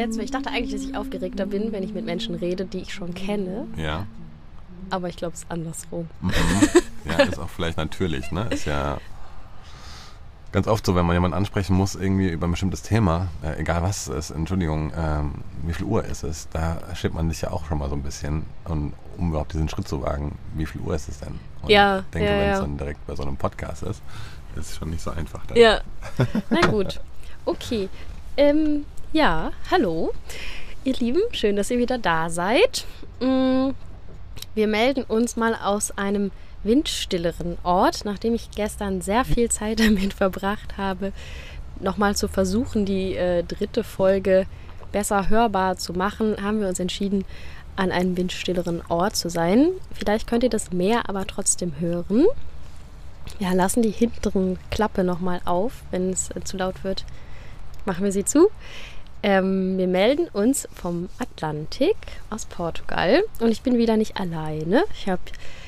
letztes Mal. Ich dachte eigentlich, dass ich aufgeregter bin, wenn ich mit Menschen rede, die ich schon kenne. Ja. Aber ich glaube, es ist andersrum. Mhm. Ja, ist auch vielleicht natürlich, ne? Ist ja ganz oft so, wenn man jemanden ansprechen muss, irgendwie über ein bestimmtes Thema, äh, egal was es ist, Entschuldigung, ähm, wie viel Uhr ist es, da steht man sich ja auch schon mal so ein bisschen, und, um überhaupt diesen Schritt zu wagen, wie viel Uhr ist es denn? Und Ja, ich denke, ja, wenn es ja. dann direkt bei so einem Podcast ist, ist es schon nicht so einfach. Dann. Ja. Na gut. Okay. Ähm, ja, hallo. Ihr Lieben, schön, dass ihr wieder da seid. Mm, Wir melden uns mal aus einem windstilleren Ort, nachdem ich gestern sehr viel Zeit damit verbracht habe, nochmal zu versuchen, die äh, dritte Folge besser hörbar zu machen, haben wir uns entschieden, an einem windstilleren Ort zu sein. Vielleicht könnt ihr das Meer aber trotzdem hören. Ja, lassen die hinteren Klappe nochmal auf, wenn es äh, zu laut wird. Machen wir sie zu. Ähm, wir melden uns vom Atlantik aus Portugal und ich bin wieder nicht alleine. Ich habe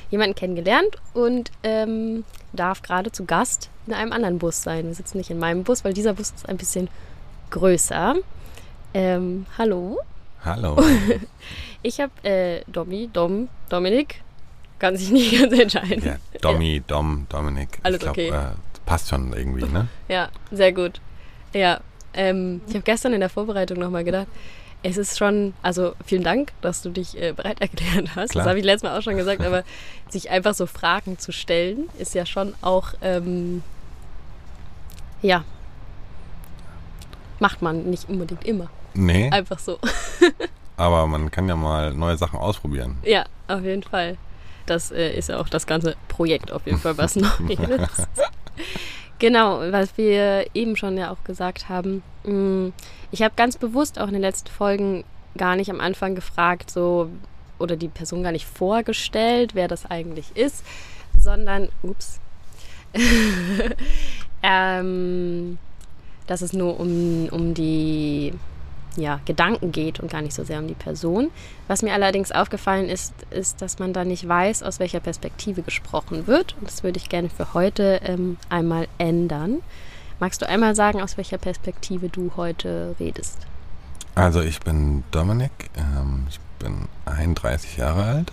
jemanden kennengelernt und ähm, darf gerade zu Gast in einem anderen Bus sein. Wir sitzen nicht in meinem Bus, weil dieser Bus ist ein bisschen größer. Ähm, hallo, Hallo. ich habe äh, Domi, Dom, Dominik, kann sich nicht ganz entscheiden. ja, Domi, Dom, Dominik. Alles ich glaub, okay. Äh, passt schon irgendwie, ne? Ja, sehr gut. Ja, ähm, ich habe gestern in der Vorbereitung nochmal gedacht, es ist schon, also vielen Dank, dass du dich äh, bereit erklärt hast. Klar. Das habe ich letztes Mal auch schon gesagt, aber sich einfach so Fragen zu stellen, ist ja schon auch, ähm, ja, macht man nicht unbedingt immer. Nee, Einfach so. aber man kann ja mal neue Sachen ausprobieren. Ja, auf jeden Fall. Das äh, ist ja auch das ganze Projekt auf jeden Fall was Neues. Genau, was wir eben schon ja auch gesagt haben. mh, Ich habe ganz bewusst auch in den letzten Folgen gar nicht am Anfang gefragt, so oder die Person gar nicht vorgestellt, wer das eigentlich ist, sondern, ups, ähm, dass es nur um, um die ja, Gedanken geht und gar nicht so sehr um die Person. Was mir allerdings aufgefallen ist, ist, dass man da nicht weiß, aus welcher Perspektive gesprochen wird. Und das würde ich gerne für heute ähm, einmal ändern. Magst du einmal sagen, aus welcher Perspektive du heute redest? Also ich bin Dominik, ähm, ich bin 31 Jahre alt,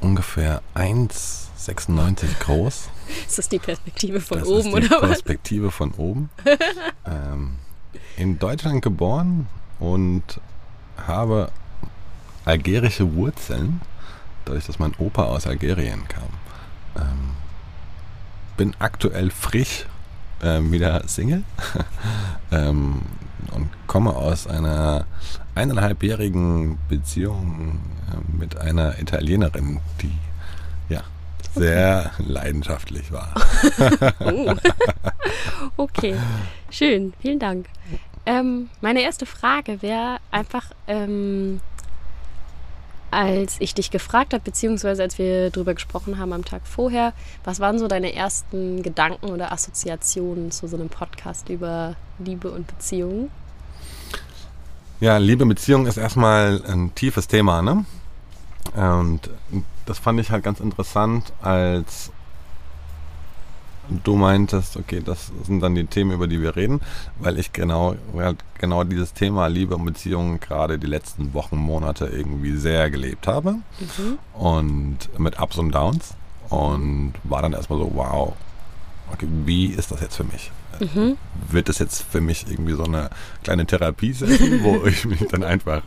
ungefähr 1,96 groß. Ist das die Perspektive von das oben ist die oder was? Perspektive von oben. ähm, in Deutschland geboren und habe algerische Wurzeln, dadurch, dass mein Opa aus Algerien kam. Ähm, bin aktuell frisch ähm, wieder Single ähm, und komme aus einer eineinhalbjährigen Beziehung äh, mit einer Italienerin, die ja sehr leidenschaftlich war. Oh. okay, schön, vielen Dank. Ähm, meine erste Frage wäre einfach, ähm, als ich dich gefragt habe, beziehungsweise als wir darüber gesprochen haben am Tag vorher, was waren so deine ersten Gedanken oder Assoziationen zu so einem Podcast über Liebe und Beziehungen? Ja, Liebe Beziehung ist erstmal ein tiefes Thema, ne? Und das fand ich halt ganz interessant, als du meintest, okay, das sind dann die Themen, über die wir reden, weil ich genau, halt genau dieses Thema Liebe und Beziehung gerade die letzten Wochen, Monate irgendwie sehr gelebt habe Mhm. und mit Ups und Downs und war dann erstmal so, wow, okay, wie ist das jetzt für mich? Mhm. Wird das jetzt für mich irgendwie so eine kleine Therapie-Session, wo ich mich dann einfach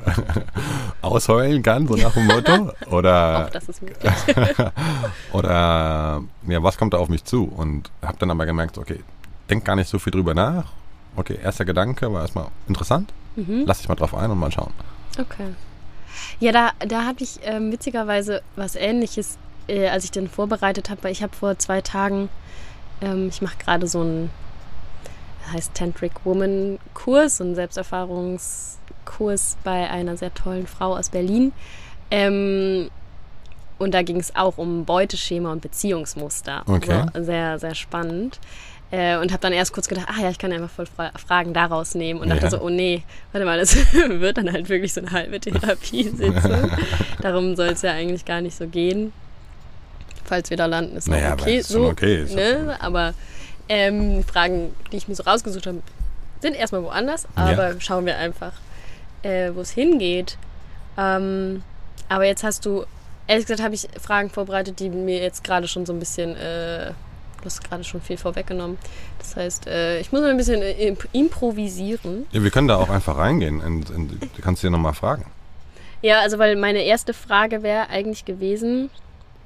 ausheulen kann, so nach dem Motto? Oder Auch das ist möglich. oder ja, was kommt da auf mich zu? Und habe dann aber gemerkt, okay, denk gar nicht so viel drüber nach. Okay, erster Gedanke war erstmal interessant. Mhm. Lass dich mal drauf ein und mal schauen. Okay. Ja, da, da habe ich ähm, witzigerweise was Ähnliches, äh, als ich den vorbereitet habe, weil ich habe vor zwei Tagen, ähm, ich mache gerade so einen, das heißt Tantric Woman Kurs, so einen Selbsterfahrungskurs bei einer sehr tollen Frau aus Berlin. Ähm, und da ging es auch um Beuteschema und Beziehungsmuster. Okay. So, sehr, sehr spannend. Äh, und habe dann erst kurz gedacht, ah ja, ich kann einfach voll Fra Fragen daraus nehmen. Und dachte Ja. so, oh nee, warte mal, das wird dann halt wirklich so eine halbe Therapiesitzung. Darum soll es ja eigentlich gar nicht so gehen. Falls wir da landen, ist Naja, auch aber okay. ist so, okay, ne? Aber ähm, Fragen, die ich mir so rausgesucht habe, sind erstmal woanders, aber Ja. schauen wir einfach, äh, wo es hingeht. Ähm, aber jetzt hast du, ehrlich gesagt, habe ich Fragen vorbereitet, die mir jetzt gerade schon so ein bisschen, äh, du hast gerade schon viel vorweggenommen. Das heißt, äh, ich muss mal ein bisschen äh, imp improvisieren. Ja, wir können da auch einfach reingehen. In, in, du kannst dir nochmal fragen. Ja, also weil meine erste Frage wäre eigentlich gewesen,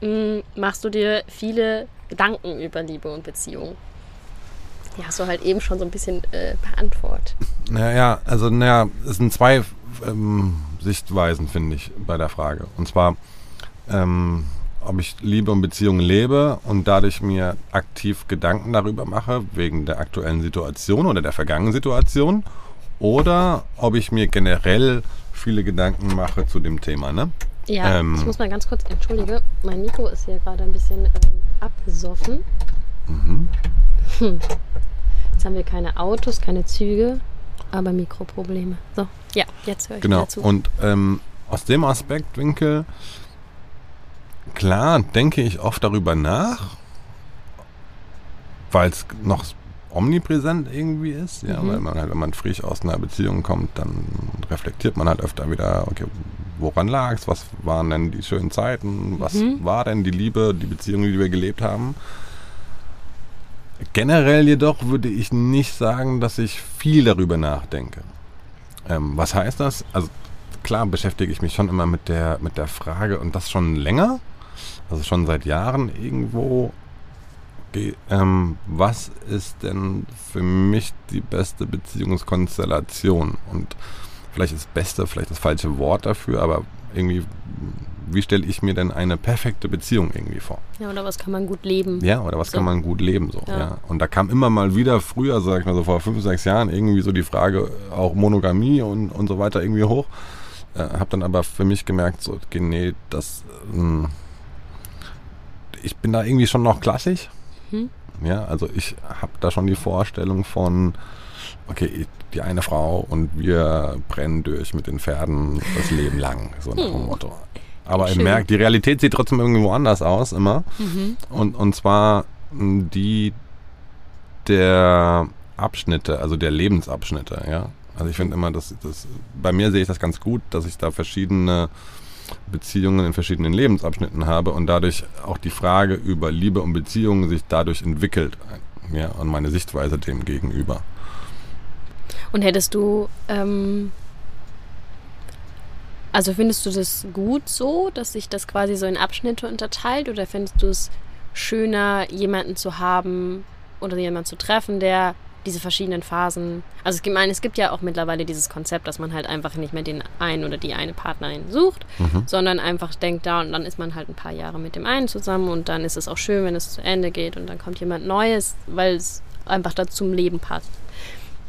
mh, machst du dir viele Gedanken über Liebe und Beziehung? Die hast du halt eben schon so ein bisschen äh, beantwortet. Naja, also naja, es sind zwei ähm, Sichtweisen, finde ich, bei der Frage. Und zwar, ähm, ob ich Liebe und Beziehung lebe und dadurch mir aktiv Gedanken darüber mache, wegen der aktuellen Situation oder der vergangenen Situation, oder ob ich mir generell viele Gedanken mache zu dem Thema. Ne? Ja, Ähm. ich muss mal ganz kurz, entschuldige, mein Mikro ist hier gerade ein bisschen ähm, abgesoffen. Mhm. Hm. Jetzt haben wir keine Autos, keine Züge, aber Mikroprobleme. So, ja, jetzt höre ich Genau. wieder zu. Und ähm, aus dem Aspektwinkel, klar, denke ich oft darüber nach, weil es noch omnipräsent irgendwie ist. Ja, Mhm. weil man halt, wenn man frisch aus einer Beziehung kommt, dann reflektiert man halt öfter wieder, okay, woran lag es? Was waren denn die schönen Zeiten? Was Mhm. war denn die Liebe, die Beziehung, die wir gelebt haben? Generell jedoch würde ich nicht sagen, dass ich viel darüber nachdenke. Ähm, was heißt das? Also klar beschäftige ich mich schon immer mit der, mit der Frage und das schon länger, also schon seit Jahren irgendwo, ähm, was ist denn für mich die beste Beziehungskonstellation? Und vielleicht ist beste vielleicht das falsche Wort dafür, aber irgendwie, wie stelle ich mir denn eine perfekte Beziehung irgendwie vor? ja, oder was kann man gut leben? Ja, oder was So. kann man gut leben so. Ja. Ja. Und da kam immer mal wieder früher, sag ich mal so vor fünf, sechs Jahren, irgendwie so die Frage auch Monogamie und, und so weiter irgendwie hoch. Äh, hab dann aber für mich gemerkt, so, nee, das, ähm, ich bin da irgendwie schon noch klassisch. Mhm. Ja, also ich habe da schon die Vorstellung von, okay, die eine Frau und wir brennen durch mit den Pferden das Leben lang, so nach dem Hm. Motto. Aber ihr Schön. merkt, die Realität sieht trotzdem irgendwo anders aus, immer. Mhm. Und, und zwar mh, die der Abschnitte, also der Lebensabschnitte, ja. Also ich finde immer, dass das, bei mir sehe ich das ganz gut, dass ich da verschiedene Beziehungen in verschiedenen Lebensabschnitten habe und dadurch auch die Frage über Liebe und Beziehungen sich dadurch entwickelt, ja, und meine Sichtweise dem gegenüber. Und hättest du, ähm, also findest du das gut so, dass sich das quasi so in Abschnitte unterteilt oder findest du es schöner, jemanden zu haben oder jemanden zu treffen, der diese verschiedenen Phasen, also es gibt, ich meine, es gibt ja auch mittlerweile dieses Konzept, dass man halt einfach nicht mehr den einen oder die eine Partnerin sucht, Mhm. sondern einfach denkt, da und dann ist man halt ein paar Jahre mit dem einen zusammen und dann ist es auch schön, wenn es zu Ende geht und dann kommt jemand Neues, weil es einfach da zum Leben passt.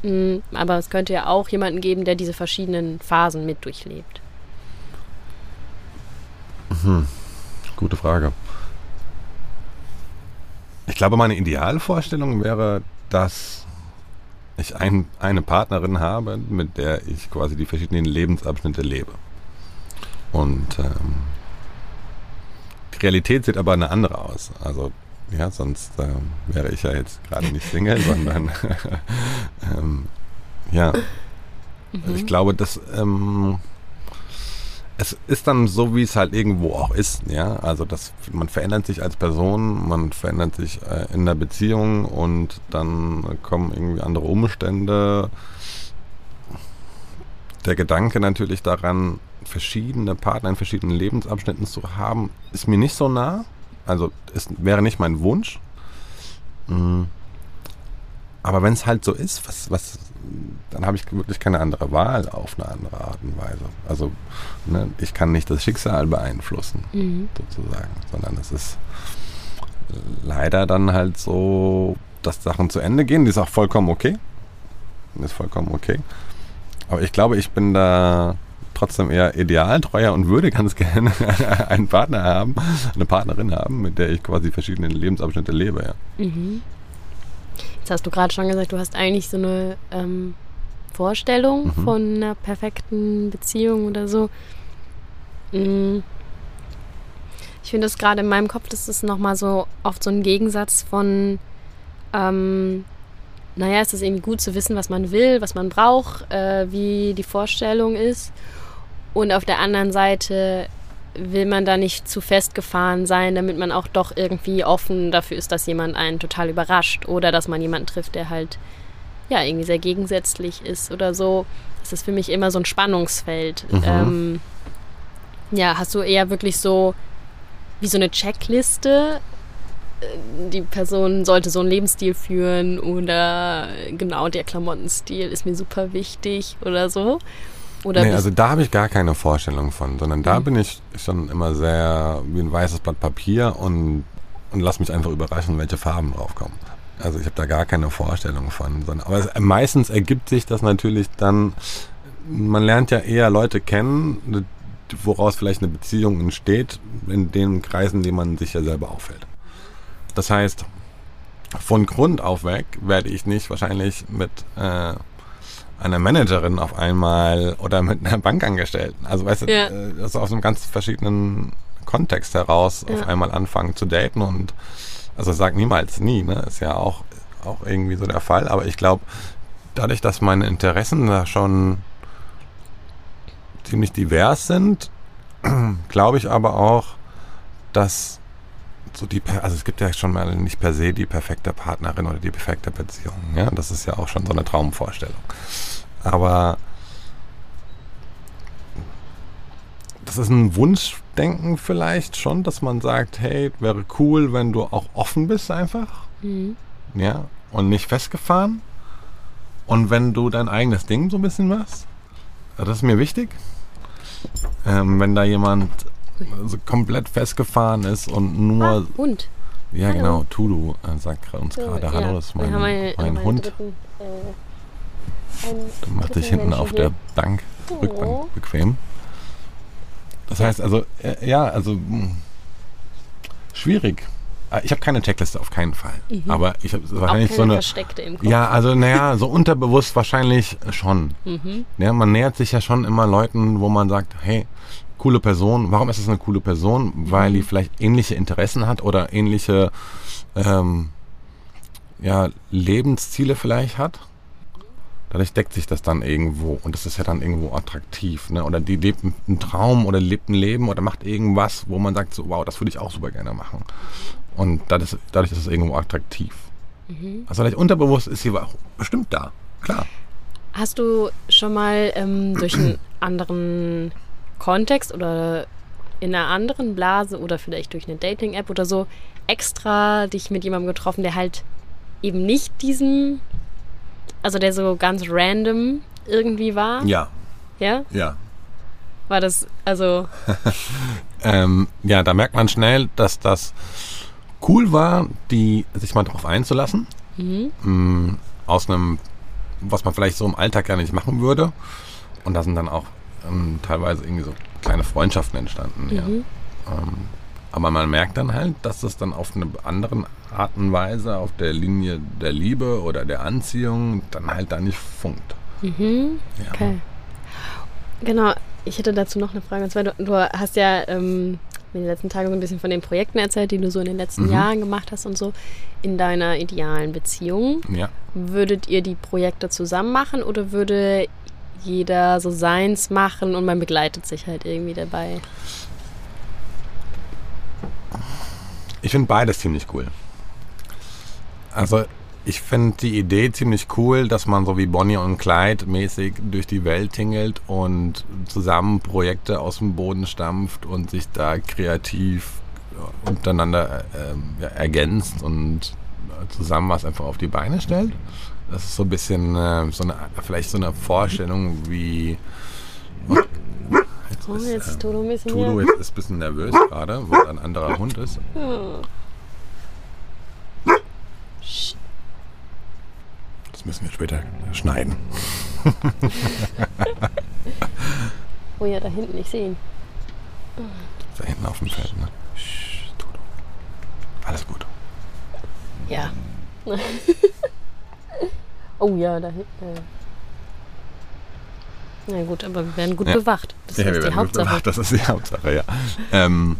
Mm, Aber es könnte ja auch jemanden geben, der diese verschiedenen Phasen mit durchlebt. Gute Frage. Ich glaube, meine Idealvorstellung wäre, dass ich ein, eine Partnerin habe, mit der ich quasi die verschiedenen Lebensabschnitte lebe. Und ähm, die Realität sieht aber eine andere aus. Also, ja, sonst ähm, wäre ich ja jetzt gerade nicht Single, sondern ähm, ja, ich glaube, dass ähm, es ist dann so, wie es halt irgendwo auch ist, ja. Also das, man verändert sich als Person, man verändert sich äh, in der Beziehung und dann kommen irgendwie andere Umstände. Der Gedanke natürlich daran, verschiedene Partner in verschiedenen Lebensabschnitten zu haben, ist mir nicht so nah. Also es wäre nicht mein Wunsch. Mm. Aber wenn es halt so ist, was, was, dann habe ich wirklich keine andere Wahl auf eine andere Art und Weise. Also ne, ich kann nicht das Schicksal beeinflussen, Mhm. sozusagen, sondern es ist leider dann halt so, dass Sachen zu Ende gehen. Die ist auch vollkommen okay. Ist vollkommen okay. Aber ich glaube, ich bin da trotzdem eher idealtreuer und würde ganz gerne einen Partner haben, eine Partnerin haben, mit der ich quasi verschiedene Lebensabschnitte lebe. Ja. Mhm. Jetzt hast du gerade schon gesagt, du hast eigentlich so eine ähm, Vorstellung Mhm. von einer perfekten Beziehung oder so. Mm. Ich finde das gerade in meinem Kopf, das ist nochmal so oft so ein Gegensatz von ähm, naja, ist es irgendwie gut zu wissen, was man will, was man braucht, äh, wie die Vorstellung ist. Und auf der anderen Seite will man da nicht zu festgefahren sein, damit man auch doch irgendwie offen dafür ist, dass jemand einen total überrascht oder dass man jemanden trifft, der halt ja irgendwie sehr gegensätzlich ist oder so. Das ist für mich immer so ein Spannungsfeld. Mhm. Ähm, ja, hast du eher wirklich so wie so eine Checkliste? Äh, Die Person sollte so einen Lebensstil führen oder genau der Klamottenstil ist mir super wichtig oder so. Oder nee, also da habe ich gar keine Vorstellung von, sondern da Mhm. bin ich schon immer sehr wie ein weißes Blatt Papier und, und lass mich einfach überraschen, welche Farben draufkommen. Also ich habe da gar keine Vorstellung von. Sondern, aber es, meistens ergibt sich das natürlich dann, man lernt ja eher Leute kennen, woraus vielleicht eine Beziehung entsteht, in den Kreisen, die man sich ja selber auffällt. Das heißt, von Grund auf weg werde ich nicht wahrscheinlich mit äh, einer Managerin auf einmal oder mit einer Bankangestellten. Also weißt du, Ja. äh, das aus einem ganz verschiedenen Kontext heraus Ja. auf einmal anfangen zu daten und also sag niemals nie, ne? Ist ja auch, auch irgendwie so der Fall. Aber ich glaube, dadurch, dass meine Interessen da schon ziemlich divers sind, glaube ich aber auch, dass so die, also es gibt ja schon mal nicht per se die perfekte Partnerin oder die perfekte Beziehung. Ja, das ist ja auch schon so eine Traumvorstellung. Aber das ist ein Wunschdenken vielleicht schon, dass man sagt, hey, wäre cool, wenn du auch offen bist einfach, Mhm. ja, und nicht festgefahren. Und wenn du dein eigenes Ding so ein bisschen machst, das ist mir wichtig. Ähm, wenn da jemand so komplett festgefahren ist und nur Ah, Hund. ja, Hallo. genau. Tudu äh, sagt uns gerade ja. Hallo, das ist mein, einen- mein Hund. dritten, äh, macht sich hinten Menschen auf der Bank, Oh. Rückbank bequem. Das heißt also, äh, ja, also mh, schwierig. Äh, Ich habe keine Checkliste, auf keinen Fall. Aber ich habe Mhm. Wahrscheinlich so eine. versteckte im Kopf. Ja, also naja, so unterbewusst wahrscheinlich schon. Mhm. Ja, man nähert sich ja schon immer Leuten, wo man sagt, hey, coole Person. Warum ist es eine coole Person? Weil Mhm. die vielleicht ähnliche Interessen hat oder ähnliche ähm, ja, Lebensziele vielleicht hat. Dadurch deckt sich das dann irgendwo und das ist ja dann irgendwo attraktiv. Ne? Oder die lebt einen Traum oder lebt ein Leben oder macht irgendwas, wo man sagt, so, wow, das würde ich auch super gerne machen. Und dadurch, dadurch ist es irgendwo attraktiv. Mhm. Also vielleicht unterbewusst ist sie auch bestimmt da. Klar. Hast du schon mal ähm, durch einen anderen Kontext oder in einer anderen Blase oder vielleicht durch eine Dating-App oder so extra dich mit jemandem getroffen, der halt eben nicht diesem, also der so ganz random irgendwie war? Ja, Ja? ja. War das, also, Ähm, ja, da merkt man schnell, dass das cool war, die sich mal drauf einzulassen. mhm. Mm, aus einem, was man vielleicht so im Alltag gar nicht machen würde. Und da sind dann auch ähm, teilweise irgendwie so kleine Freundschaften entstanden. Ja. Mhm. Ähm, aber man merkt dann halt, dass es dann auf eine andere Art und Weise, auf der Linie der Liebe oder der Anziehung, dann halt da nicht funkt. Mhm. Ja. Okay. Genau, ich hätte dazu noch eine Frage. Und zwar, du, du hast ja ähm, mir die letzten Tage so ein bisschen von den Projekten erzählt, die du so in den letzten Mhm. Jahren gemacht hast und so. In deiner idealen Beziehung, Ja. würdet ihr die Projekte zusammen machen oder würde jeder so seins machen und man begleitet sich halt irgendwie dabei? Ich finde beides ziemlich cool. Also ich finde die Idee ziemlich cool, dass man so wie Bonnie und Clyde mäßig durch die Welt tingelt und zusammen Projekte aus dem Boden stampft und sich da kreativ untereinander äh, ähm, ergänzt und äh, zusammen was einfach auf die Beine stellt. Das ist so ein bisschen äh, so eine, vielleicht so eine Vorstellung wie Oh, ist, jetzt äh, ist Toto ein bisschen jetzt ist ein bisschen nervös gerade, weil ein anderer Hund ist. Das müssen wir später schneiden. Oh ja, da hinten, ich sehe ihn. Da hinten auf dem Feld. Ne? Alles gut. Ja. oh ja, da hinten. Äh. Na gut, aber wir werden gut Ja. bewacht. Das Ja, ist die Hauptsache. bewacht, Das ist die Hauptsache, ja. ähm,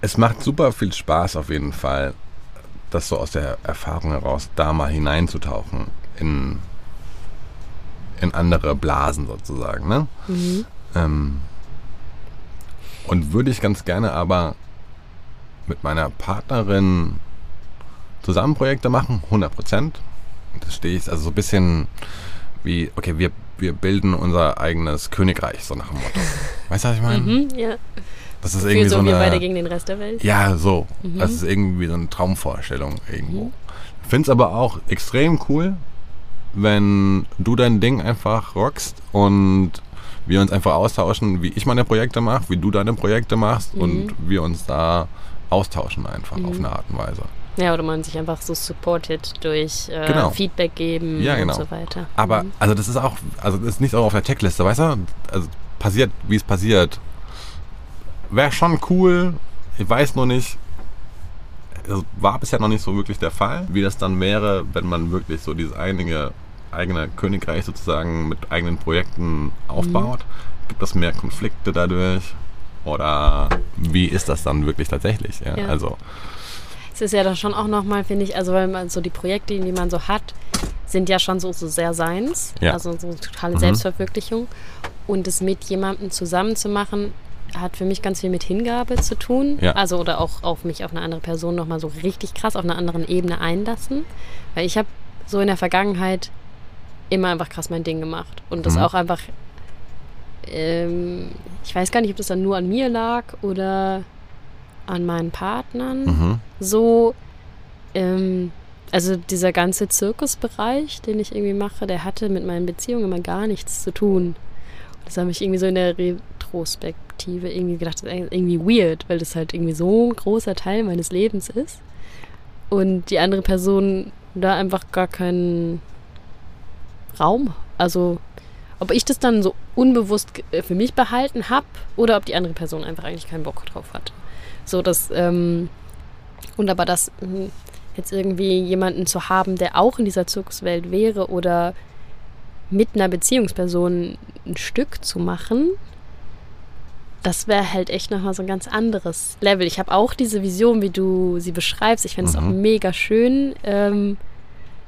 es macht super viel Spaß auf jeden Fall, das so aus der Erfahrung heraus da mal hineinzutauchen in, in andere Blasen sozusagen. Ne? Mhm. Ähm, und würde ich ganz gerne aber mit meiner Partnerin zusammen Projekte machen, 100 Prozent. Das stehe ich, also so ein bisschen wie, okay, wir, wir bilden unser eigenes Königreich, so nach dem Motto. Weißt du, was ich meine? Mhm, ja. Das ist Für irgendwie so, so wir beide eine. gegen den Rest der Welt. Ja, so. Mhm. Das ist irgendwie so eine Traumvorstellung irgendwo. Mhm. Finde es aber auch extrem cool, wenn du dein Ding einfach rockst und wir uns einfach austauschen, wie ich meine Projekte mache, wie du deine Projekte machst Mhm. und wir uns da austauschen einfach Mhm. auf eine Art und Weise. Ja, oder man sich einfach so supportet durch äh, Genau. Feedback geben Ja, genau. und so weiter. Aber, Mhm. also das ist auch, also das ist nicht auch auf der Checkliste, weißt du? Also passiert, wie es passiert. Wäre schon cool, ich weiß nur nicht, also war bisher noch nicht so wirklich der Fall, wie das dann wäre, wenn man wirklich so dieses eigene, eigene Königreich sozusagen mit eigenen Projekten aufbaut. Gibt es mehr Konflikte dadurch? Oder wie ist das dann wirklich tatsächlich? Ja, Ja. Also, Es ist ja dann schon auch nochmal, finde ich, also weil man so die Projekte, die man so hat, sind ja schon so, so sehr seins. Ja. Also so totale Mhm. Selbstverwirklichung. Und es mit jemandem zusammen zu machen, hat für mich ganz viel mit Hingabe zu tun. Ja. Also oder auch auf mich, auf eine andere Person nochmal so richtig krass auf einer anderen Ebene einlassen. Weil ich habe so in der Vergangenheit immer einfach krass mein Ding gemacht. Und das Mhm. auch einfach, ähm, ich weiß gar nicht, ob das dann nur an mir lag oder an meinen Partnern mhm. so, ähm, also dieser ganze Zirkusbereich, den ich irgendwie mache, der hatte mit meinen Beziehungen immer gar nichts zu tun. Das habe ich irgendwie so in der Retrospektive irgendwie gedacht, das ist irgendwie weird, weil das halt irgendwie so ein großer Teil meines Lebens ist. Und die andere Person da einfach gar keinen Raum. Also, ob ich das dann so unbewusst für mich behalten habe oder ob die andere Person einfach eigentlich keinen Bock drauf hat. So, dass, ähm, und aber das mh, jetzt irgendwie jemanden zu haben, der auch in dieser Zirkuswelt wäre oder mit einer Beziehungsperson ein Stück zu machen, das wäre halt echt nochmal so ein ganz anderes Level. Ich habe auch diese Vision, wie du sie beschreibst. Ich finde es auch Mhm. mega schön, ähm,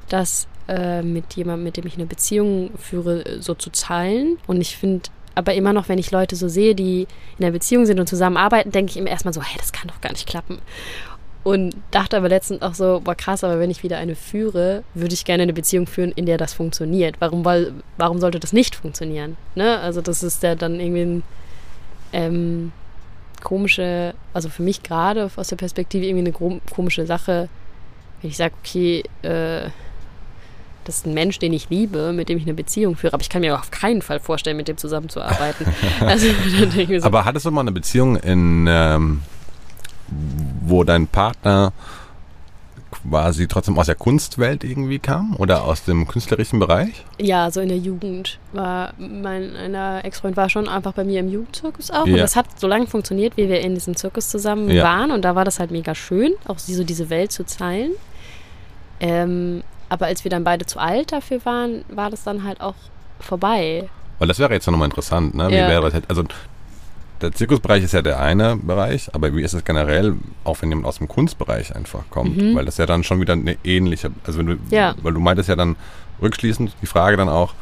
das äh, mit jemandem, mit dem ich eine Beziehung führe, so zu zahlen. Und ich finde aber immer noch, wenn ich Leute so sehe, die in einer Beziehung sind und zusammenarbeiten, denke ich immer erstmal so, hey, das kann doch gar nicht klappen. Und dachte aber letztens auch so, boah krass, aber wenn ich wieder eine führe, würde ich gerne eine Beziehung führen, in der das funktioniert. Warum, weil, warum sollte das nicht funktionieren? Ne? Also das ist ja dann irgendwie ein ähm, komische, also für mich gerade aus der Perspektive irgendwie eine komische Sache, wenn ich sage, okay, äh, das ist ein Mensch, den ich liebe, mit dem ich eine Beziehung führe, aber ich kann mir auf keinen Fall vorstellen, mit dem zusammenzuarbeiten. also so, Aber hattest du mal eine Beziehung, in, ähm, wo dein Partner quasi trotzdem aus der Kunstwelt irgendwie kam oder aus dem künstlerischen Bereich? Ja, so in der Jugend war mein einer Ex-Freund war schon einfach bei mir im Jugendzirkus auch. Ja. Und das hat so lange funktioniert, wie wir in diesem Zirkus zusammen Ja. waren. Und da war das halt mega schön, auch so diese Welt zu teilen. Ähm, aber als wir dann beide zu alt dafür waren, war das dann halt auch vorbei. Weil das wäre jetzt nochmal interessant, ne? Wie Ja. wäre das jetzt? Also der Zirkusbereich ist ja der eine Bereich, aber wie ist es generell, auch wenn jemand aus dem Kunstbereich einfach kommt? Mhm. Weil das ja dann schon wieder eine ähnliche, also wenn du, Ja. weil du meintest ja dann rückschließend die Frage dann auch,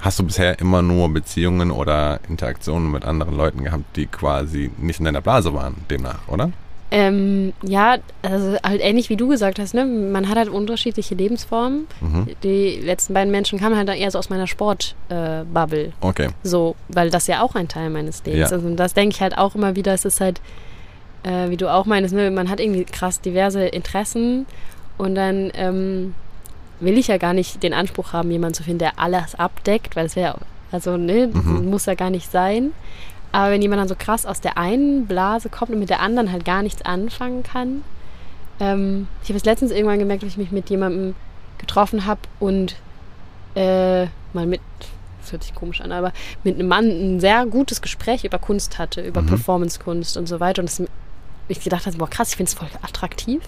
hast du bisher immer nur Beziehungen oder Interaktionen mit anderen Leuten gehabt, die quasi nicht in deiner Blase waren, demnach, oder? Ähm, ja, also halt ähnlich wie du gesagt hast, ne? Man hat halt unterschiedliche Lebensformen. Mhm. Die letzten beiden Menschen kamen halt dann eher so aus meiner Sport-Bubble. Äh. Okay. So, weil das ja auch ein Teil meines Lebens Ja. ist. Und das denke ich halt auch immer wieder, es ist halt, äh, wie du auch meinst, ne, man hat irgendwie krass diverse Interessen und dann ähm, will ich ja gar nicht den Anspruch haben, jemanden zu finden, der alles abdeckt, weil es wäre, also ne, Mhm. muss ja gar nicht sein. Aber wenn jemand dann so krass aus der einen Blase kommt und mit der anderen halt gar nichts anfangen kann. Ähm, ich habe es letztens irgendwann gemerkt, dass ich mich mit jemandem getroffen habe und äh, mal mit, das hört sich komisch an, aber mit einem Mann ein sehr gutes Gespräch über Kunst hatte, über Mhm. Performancekunst und so weiter. Und das, ich gedacht habe, boah krass, ich finde es voll attraktiv.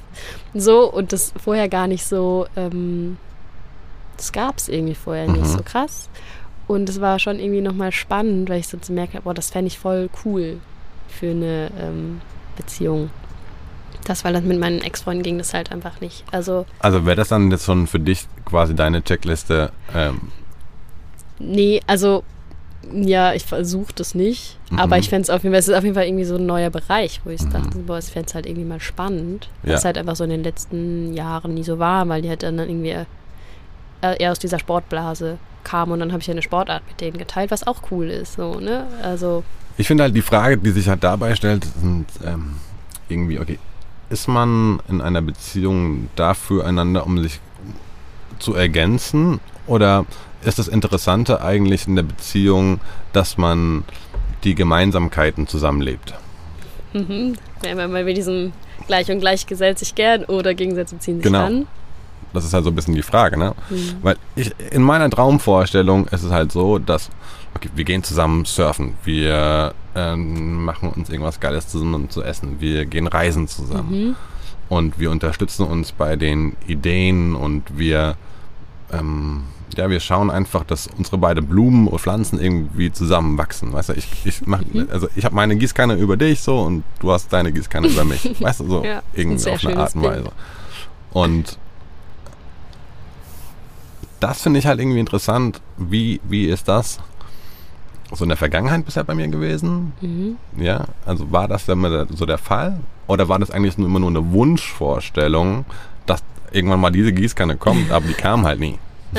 So, und das vorher gar nicht so, ähm, das gab es irgendwie vorher nicht Mhm. so krass. Und es war schon irgendwie nochmal spannend, weil ich so gemerkt habe, boah, das fände ich voll cool für eine ähm, Beziehung. Das, weil das mit meinen Ex-Freunden ging das halt einfach nicht. Also, Also wäre das dann jetzt schon für dich quasi deine Checkliste? Ähm, nee, also, ja, ich versuche das nicht. Mhm. Aber ich fände es auf jeden Fall, es ist auf jeden Fall irgendwie so ein neuer Bereich, wo ich Mhm. dachte, boah, ich fände es halt irgendwie mal spannend. Ja. Was halt einfach so in den letzten Jahren nie so war, weil die halt dann irgendwie eher aus dieser Sportblase kamen und dann habe ich ja eine Sportart mit denen geteilt, was auch cool ist, so, ne? Also, Ich finde halt die Frage, die sich halt dabei stellt, sind ähm, irgendwie, okay, ist man in einer Beziehung dafür einander, um sich zu ergänzen? Oder ist das Interessante eigentlich in der Beziehung, dass man die Gemeinsamkeiten zusammenlebt? mhm. Wenn wir mal mit diesem gleich und gleich gesellt sich gern oder Gegensätze ziehen sich Genau. an. Das ist halt so ein bisschen die Frage, ne? Mhm. Weil ich, in meiner Traumvorstellung ist es halt so, dass, okay, wir gehen zusammen surfen, wir ähm, machen uns irgendwas Geiles zusammen zu essen, wir gehen reisen zusammen Mhm. und wir unterstützen uns bei den Ideen und wir, ähm, ja, wir schauen einfach, dass unsere beiden Blumen und Pflanzen irgendwie zusammenwachsen. Weißt du, ich, ich mach, Mhm. also ich habe meine Gießkanne über dich so und du hast deine Gießkanne über mich. Weißt du, so Ja, irgendwie auf eine Art und. Weise. Und das finde ich halt irgendwie interessant. Wie, wie ist das so in der Vergangenheit bisher bei mir gewesen? Mhm. Ja, also war das dann so der Fall? Oder war das eigentlich nur immer nur eine Wunschvorstellung, dass irgendwann mal diese Gießkanne kommt, aber die kam halt nie?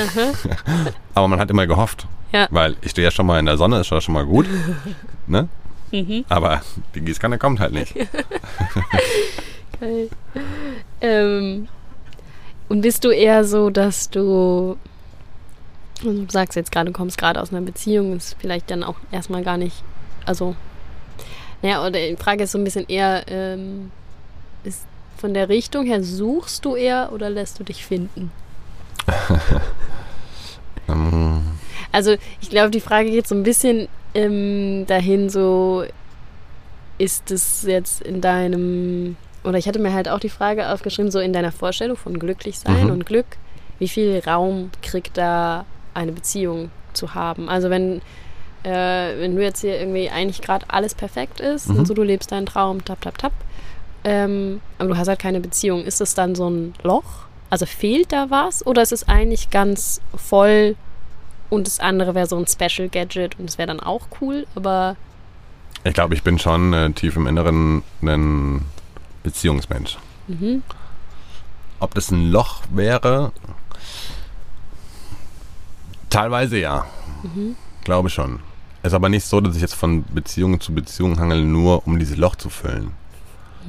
aber man hat immer gehofft. Ja. Weil ich stehe ja schon mal in der Sonne, ist ja schon mal gut. Ne? Mhm. Aber die Gießkanne kommt halt nicht. Geil. Ähm, und bist du eher so, dass du, also du sagst jetzt gerade, du kommst gerade aus einer Beziehung, ist vielleicht dann auch erstmal gar nicht, also, naja, oder die Frage ist so ein bisschen eher, ähm, ist von der Richtung her, suchst du eher oder lässt du dich finden? Ähm, Also ich glaube, die Frage geht so ein bisschen ähm, dahin, so ist es jetzt in deinem, oder ich hatte mir halt auch die Frage aufgeschrieben, so in deiner Vorstellung von glücklich sein Mhm. und Glück, wie viel Raum kriegt da eine Beziehung zu haben? Also wenn, äh, wenn du jetzt hier irgendwie eigentlich gerade alles perfekt ist Mhm. und so du lebst deinen Traum, tap, tap, tap, ähm, aber du hast halt keine Beziehung, ist es dann so ein Loch? Also fehlt da was oder ist es eigentlich ganz voll und das andere wäre so ein Special Gadget und es wäre dann auch cool, aber ich glaube, ich bin schon äh, tief im Inneren ein Beziehungsmensch. mhm, Ob das ein Loch wäre? Teilweise ja. Glaube schon. Ist aber nicht so, dass ich jetzt von Beziehung zu Beziehung hangel, nur um dieses Loch zu füllen.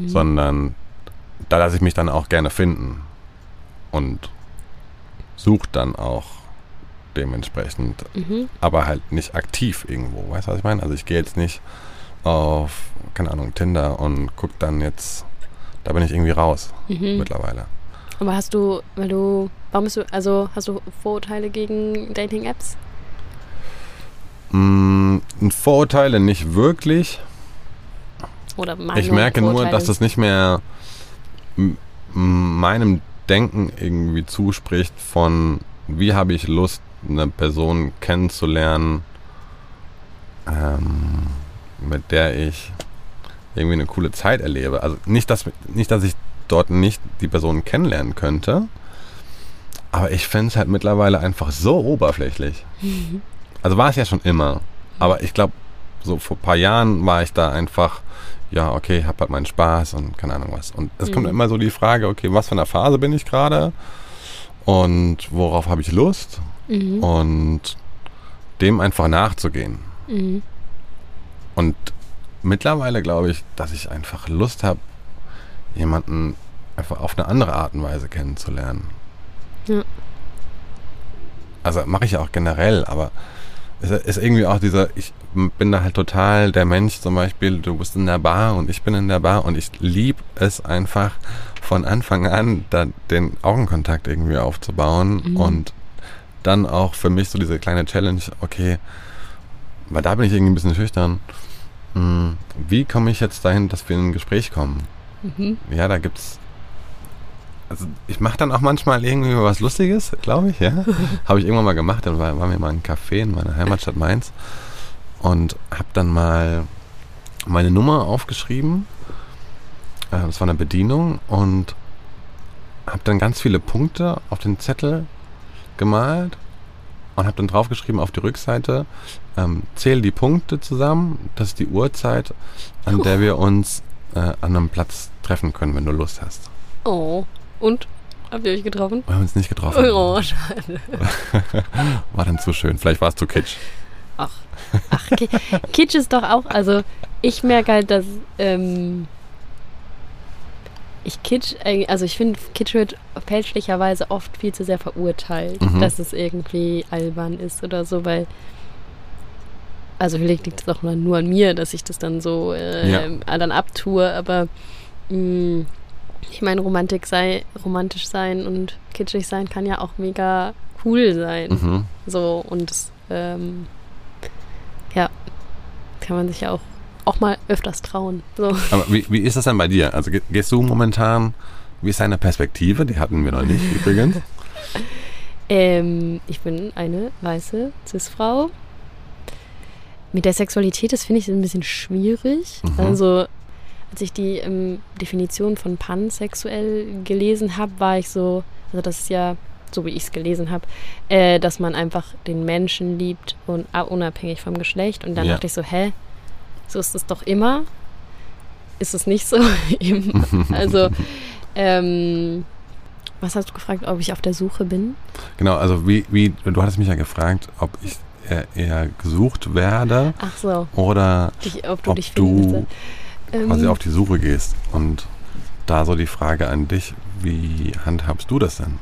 Sondern da lasse ich mich dann auch gerne finden. Und suche dann auch dementsprechend. mhm, Aber halt nicht aktiv irgendwo. Weißt du, was ich meine? Also ich gehe jetzt nicht auf, keine Ahnung, Tinder und gucke dann jetzt, da bin ich irgendwie raus mhm. mittlerweile. Aber hast du, weil du, warum bist du, also hast du Vorurteile gegen Dating-Apps? Mm, Vorurteile nicht wirklich. Oder Meinung, Ich merke nur, dass das nicht mehr meinem Denken irgendwie zuspricht von, wie habe ich Lust, eine Person kennenzulernen, ähm, mit der ich irgendwie eine coole Zeit erlebe. Also nicht, dass, nicht, dass ich dort nicht die Person kennenlernen könnte, aber ich fände es halt mittlerweile einfach so oberflächlich. Also war es ja schon immer. Aber ich glaube, so vor ein paar Jahren war ich da einfach, ja, okay, hab halt meinen Spaß und keine Ahnung was. Und es kommt Mhm. immer so die Frage, okay, was für eine Phase bin ich gerade? Und worauf habe ich Lust? Mhm. Und dem einfach nachzugehen. Mhm. Und mittlerweile glaube ich, dass ich einfach Lust habe, jemanden einfach auf eine andere Art und Weise kennenzulernen. Ja. Also mache ich ja auch generell, aber es ist irgendwie auch dieser, ich bin da halt total der Mensch zum Beispiel, du bist in der Bar und ich bin in der Bar und ich liebe es einfach von Anfang an, da den Augenkontakt irgendwie aufzubauen Mhm. und dann auch für mich so diese kleine Challenge, okay, weil da bin ich irgendwie ein bisschen schüchtern. Hm, Wie komme ich jetzt dahin, dass wir in ein Gespräch kommen? Mhm. Ja, da gibt's. Also ich mache dann auch manchmal irgendwie was Lustiges, glaube ich, ja. habe ich irgendwann mal gemacht, dann war, waren wir mal in einem Café in meiner Heimatstadt Mainz und habe dann mal meine Nummer aufgeschrieben äh, das war eine Bedienung und habe dann ganz viele Punkte auf den Zettel gemalt und habe dann draufgeschrieben auf die Rückseite, ähm, zähle die Punkte zusammen, das ist die Uhrzeit, an der wir uns äh, an einem Platz treffen können, wenn du Lust hast. Oh, und? Habt ihr euch getroffen? Wir haben uns nicht getroffen. Oh, schade. War dann zu schön. Vielleicht war es zu kitsch. Ach, ach Ki- Kitsch ist doch auch, also ich merke halt, dass ähm, ich Kitsch, also ich finde, Kitsch wird fälschlicherweise oft viel zu sehr verurteilt, Mhm. dass es irgendwie albern ist oder so, weil also vielleicht liegt es doch nur an mir, dass ich das dann so äh, Ja. dann abtue, aber mh, ich meine, Romantik sei, romantisch sein und kitschig sein kann ja auch mega cool sein. Mhm. So, und ähm, ja, kann man sich ja auch, auch mal öfters trauen. So. Aber wie, wie ist das denn bei dir? Also ge- gehst du momentan, wie ist deine Perspektive? Die hatten wir noch nicht übrigens. Ähm, ich bin eine weiße Cis-Frau. Mit der Sexualität, das finde ich ein bisschen schwierig. Mhm. Also, als ich die ähm, Definition von pansexuell gelesen habe, war ich so, also das ist ja, so wie ich es gelesen habe, äh, dass man einfach den Menschen liebt und ah, unabhängig vom Geschlecht. Und dann Ja. dachte ich so, hä, so ist es doch immer. Ist es nicht so? Also, ähm, was hast du gefragt, ob ich auf der Suche bin? Genau, also wie, wie, du hattest mich ja gefragt, ob ich eher, eher gesucht werde Ach so, oder dich, ob du ob dich du findest. Ähm, quasi auf die Suche gehst. Und da so die Frage an dich, wie handhabst du das denn?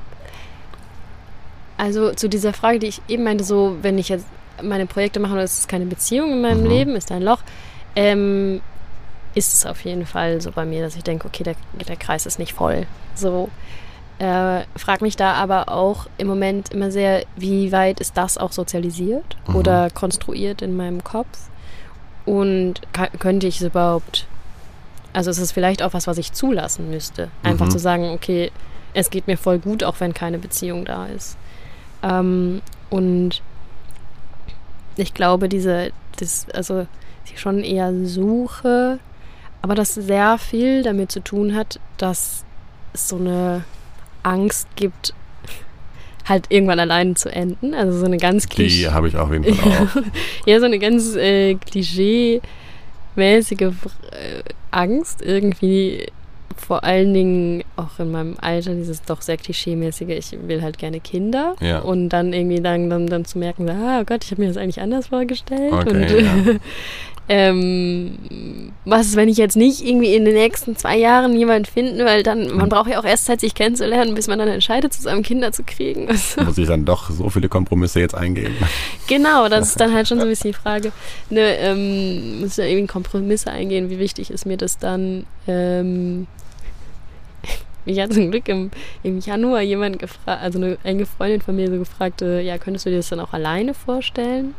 Also zu dieser Frage, die ich eben meinte, so, wenn ich jetzt meine Projekte mache und es ist keine Beziehung in meinem Mhm. Leben, ist ein Loch, ähm, ist es auf jeden Fall so bei mir, dass ich denke, okay, der, der Kreis ist nicht voll. So. Äh, frag mich da aber auch im Moment immer sehr, wie weit ist das auch sozialisiert Mhm. oder konstruiert in meinem Kopf? Und könnte ich es überhaupt, also ist es vielleicht auch was, was ich zulassen müsste. Einfach Mhm. zu sagen, okay, es geht mir voll gut, auch wenn keine Beziehung da ist. Ähm, und ich glaube, diese, das, also ich schon eher suche, aber das sehr viel damit zu tun hat, dass es so eine Angst gibt, halt irgendwann allein zu enden. Also so eine ganz Die Klischee. habe ich auf jeden Fall auch. Ja, so eine ganz äh, klischee-mäßige äh, Angst irgendwie. Vor allen Dingen auch in meinem Alter, dieses doch sehr klischee-mäßige, ich will halt gerne Kinder. Ja. Und dann irgendwie dann, dann, dann zu merken, ah oh Gott, ich habe mir das eigentlich anders vorgestellt. Okay, und ja. ähm, was ist, wenn ich jetzt nicht irgendwie in den nächsten zwei Jahren jemanden finde, weil dann, Hm. man braucht ja auch erst Zeit, sich kennenzulernen, bis man dann entscheidet, zusammen Kinder zu kriegen. Also, Muss ich dann doch so viele Kompromisse jetzt eingehen? Genau, das ist dann halt schon so ein bisschen die Frage. Ne, ähm, muss ich da irgendwie Kompromisse eingehen? Wie wichtig ist mir das dann? Ähm, mich hat zum Glück im, im Januar jemand gefragt, also eine enge Freundin von mir so gefragt, äh, ja, könntest du dir das dann auch alleine vorstellen?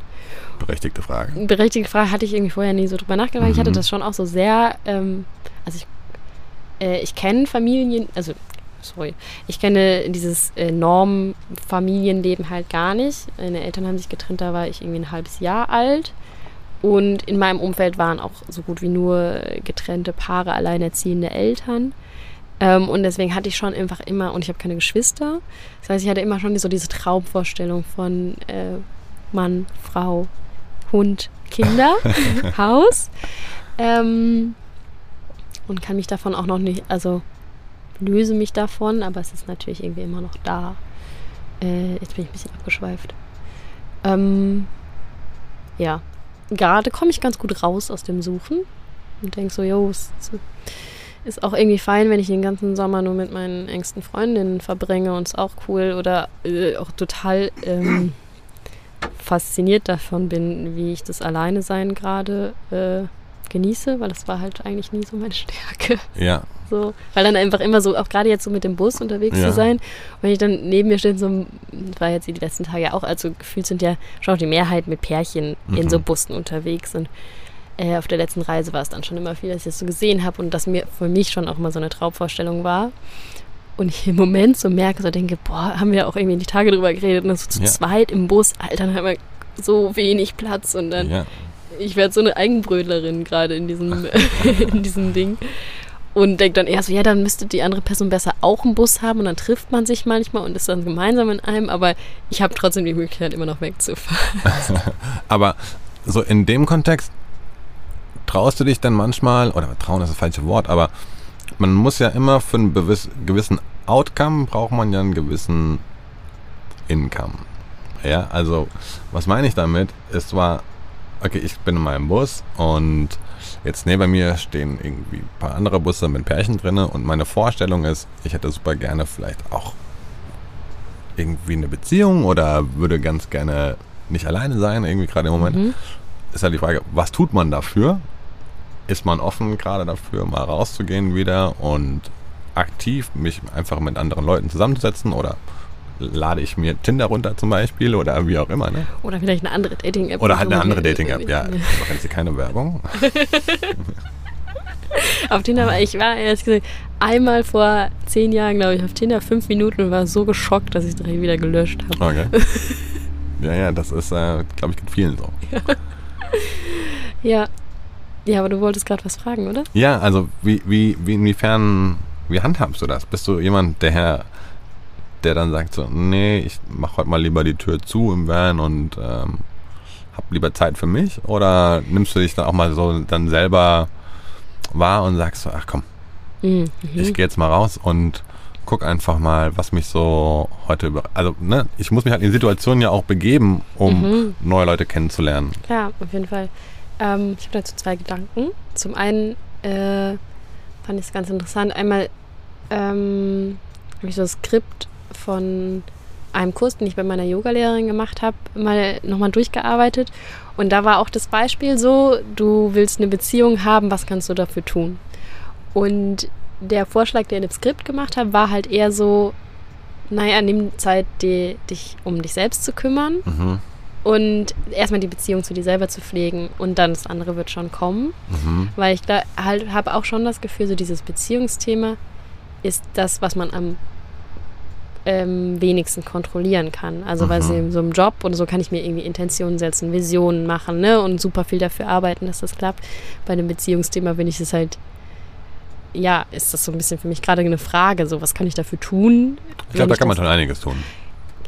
Berechtigte Frage. Berechtigte Frage hatte ich irgendwie vorher nie so drüber nachgedacht. Ich hatte Mhm. das schon auch so sehr, ähm, also ich, äh, ich kenne Familien, also sorry, ich kenne dieses äh, Norm-Familienleben halt gar nicht. Meine Eltern haben sich getrennt, da war ich irgendwie ein halbes Jahr alt. Und in meinem Umfeld waren auch so gut wie nur getrennte Paare, alleinerziehende Eltern. Ähm, und deswegen hatte ich schon einfach immer, und ich habe keine Geschwister, das heißt, ich hatte immer schon so diese Traumvorstellung von äh, Mann, Frau, Hund, Kinder, Haus. Ähm, und kann mich davon auch noch nicht, also löse mich davon, aber es ist natürlich irgendwie immer noch da. Äh, jetzt bin ich ein bisschen abgeschweift. Ähm, ja, gerade komme ich ganz gut raus aus dem Suchen und denke so, jo, es ist- auch irgendwie fein, wenn ich den ganzen Sommer nur mit meinen engsten Freundinnen verbringe und ist auch cool oder äh, auch total ähm, fasziniert davon bin, wie ich das Alleine sein gerade äh, genieße, weil das war halt eigentlich nie so meine Stärke. Ja, So, weil dann einfach immer so, auch gerade jetzt so mit dem Bus unterwegs Ja. zu sein, wenn ich dann neben mir stehe, so, das war jetzt die letzten Tage auch, also gefühlt sind ja schon auch die Mehrheit mit Pärchen in Mhm. so Bussen unterwegs und äh, auf der letzten Reise war es dann schon immer viel, dass ich das so gesehen habe und das mir für mich schon auch immer so eine Traumvorstellung war. Und ich im Moment so merke, so denke, boah, haben wir auch irgendwie die Tage drüber geredet, und so zu Ja. zweit im Bus, Alter, dann haben wir so wenig Platz und dann ja. ich werde so eine Eigenbrötlerin gerade in diesem, in diesem Ding. und denkt dann eher so, ja, dann müsste die andere Person besser auch einen Bus haben und dann trifft man sich manchmal und ist dann gemeinsam in einem, aber ich habe trotzdem die Möglichkeit, immer noch wegzufahren. aber so in dem Kontext traust du dich dann manchmal, oder trauen ist das falsche Wort, aber man muss ja immer für einen gewissen Outcome braucht man ja einen gewissen Income. Ja, also was meine ich damit? Es war, okay, ich bin in meinem Bus und jetzt neben mir stehen irgendwie ein paar andere Busse mit Pärchen drin und meine Vorstellung ist, ich hätte super gerne vielleicht auch irgendwie eine Beziehung oder würde ganz gerne nicht alleine sein, irgendwie gerade im Moment. Mhm. Ist halt die Frage, was tut man dafür? Ist man offen gerade dafür, mal rauszugehen wieder und aktiv mich einfach mit anderen Leuten zusammenzusetzen oder lade ich mir Tinder runter zum Beispiel oder wie auch immer. Ne? Oder vielleicht eine andere Dating-App. Oder halt eine andere Dating-App, ja. Ich mache jetzt keine Werbung. auf Tinder war ich, war ehrlich gesagt einmal vor zehn Jahren, glaube ich, auf Tinder fünf Minuten und war so geschockt, dass ich es direkt wieder gelöscht habe. Okay. ja, ja, das ist, äh, glaube ich, mit vielen so. ja. Ja, aber du wolltest gerade was fragen, oder? Ja, also wie, wie, wie inwiefern, wie handhabst du das? Bist du jemand, der der dann sagt so, nee, ich mache heute mal lieber die Tür zu im Van und ähm, hab lieber Zeit für mich? Oder nimmst du dich dann auch mal so dann selber wahr und sagst so, ach komm, mhm. ich gehe jetzt mal raus und guck einfach mal, was mich so heute über. Also, ne, ich muss mich halt in Situationen ja auch begeben, um mhm. neue Leute kennenzulernen. Ja, auf jeden Fall. Ähm, ich habe dazu zwei Gedanken. Zum einen äh, fand ich es ganz interessant. Einmal ähm, habe ich so das Skript von einem Kurs, den ich bei meiner Yogalehrerin gemacht habe, mal nochmal durchgearbeitet. Und da war auch das Beispiel so, du willst eine Beziehung haben, was kannst du dafür tun? Und der Vorschlag, der in dem Skript gemacht hat, war halt eher so, naja, nimm Zeit, die, dich um dich selbst zu kümmern mhm. Und erstmal die Beziehung zu dir selber zu pflegen und dann das andere wird schon kommen. Mhm. Weil ich da halt habe auch schon das Gefühl, so dieses Beziehungsthema ist das, was man am ähm, wenigsten kontrollieren kann. Also mhm. weil sie so im Job und so kann ich mir irgendwie Intentionen setzen, Visionen machen ne? und super viel dafür arbeiten, dass das klappt. Bei einem Beziehungsthema bin ich es halt, ja, ist das so ein bisschen für mich gerade eine Frage, so was kann ich dafür tun? Ich glaube, da kann man schon einiges tun.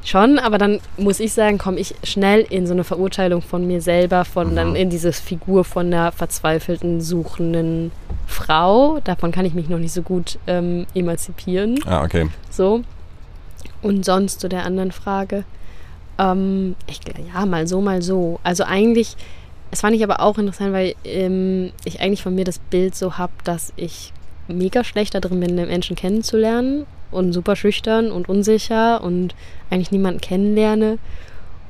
Schon, aber dann muss ich sagen, komme ich schnell in so eine Verurteilung von mir selber, von mhm. dann in diese Figur von der verzweifelten, suchenden Frau. Davon kann ich mich noch nicht so gut ähm, emanzipieren. Ah, okay. So. Und sonst zu der anderen Frage. Ähm, ich, ja, mal so, mal so. Also eigentlich, es fand ich aber auch interessant, weil ähm, ich eigentlich von mir das Bild so habe, dass ich mega schlecht da drin bin, den Menschen kennenzulernen und super schüchtern und unsicher und eigentlich niemanden kennenlerne.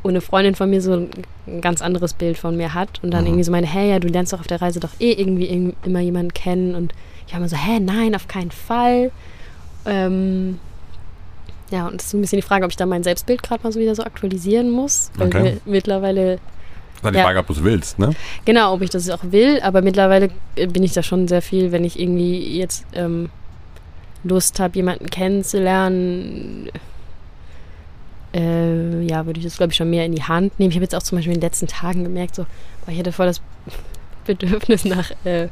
Und eine Freundin von mir so ein ganz anderes Bild von mir hat und dann mhm. irgendwie so meine, hey, ja, du lernst doch auf der Reise doch eh irgendwie immer jemanden kennen. Und ich habe mir so, hä, nein, auf keinen Fall. Ähm, ja, und das ist ein bisschen die Frage, ob ich da mein Selbstbild gerade mal so wieder so aktualisieren muss. Weil okay. mittlerweile. Das ist die ja, Frage, ob du es willst, ne? Genau, ob ich das auch will, aber mittlerweile bin ich da schon sehr viel, wenn ich irgendwie jetzt ähm, Lust habe, jemanden kennenzulernen, äh, ja, würde ich das, glaube ich, schon mehr in die Hand nehmen. Ich habe jetzt auch zum Beispiel in den letzten Tagen gemerkt, so, boah, ich hatte voll das Bedürfnis nach äh,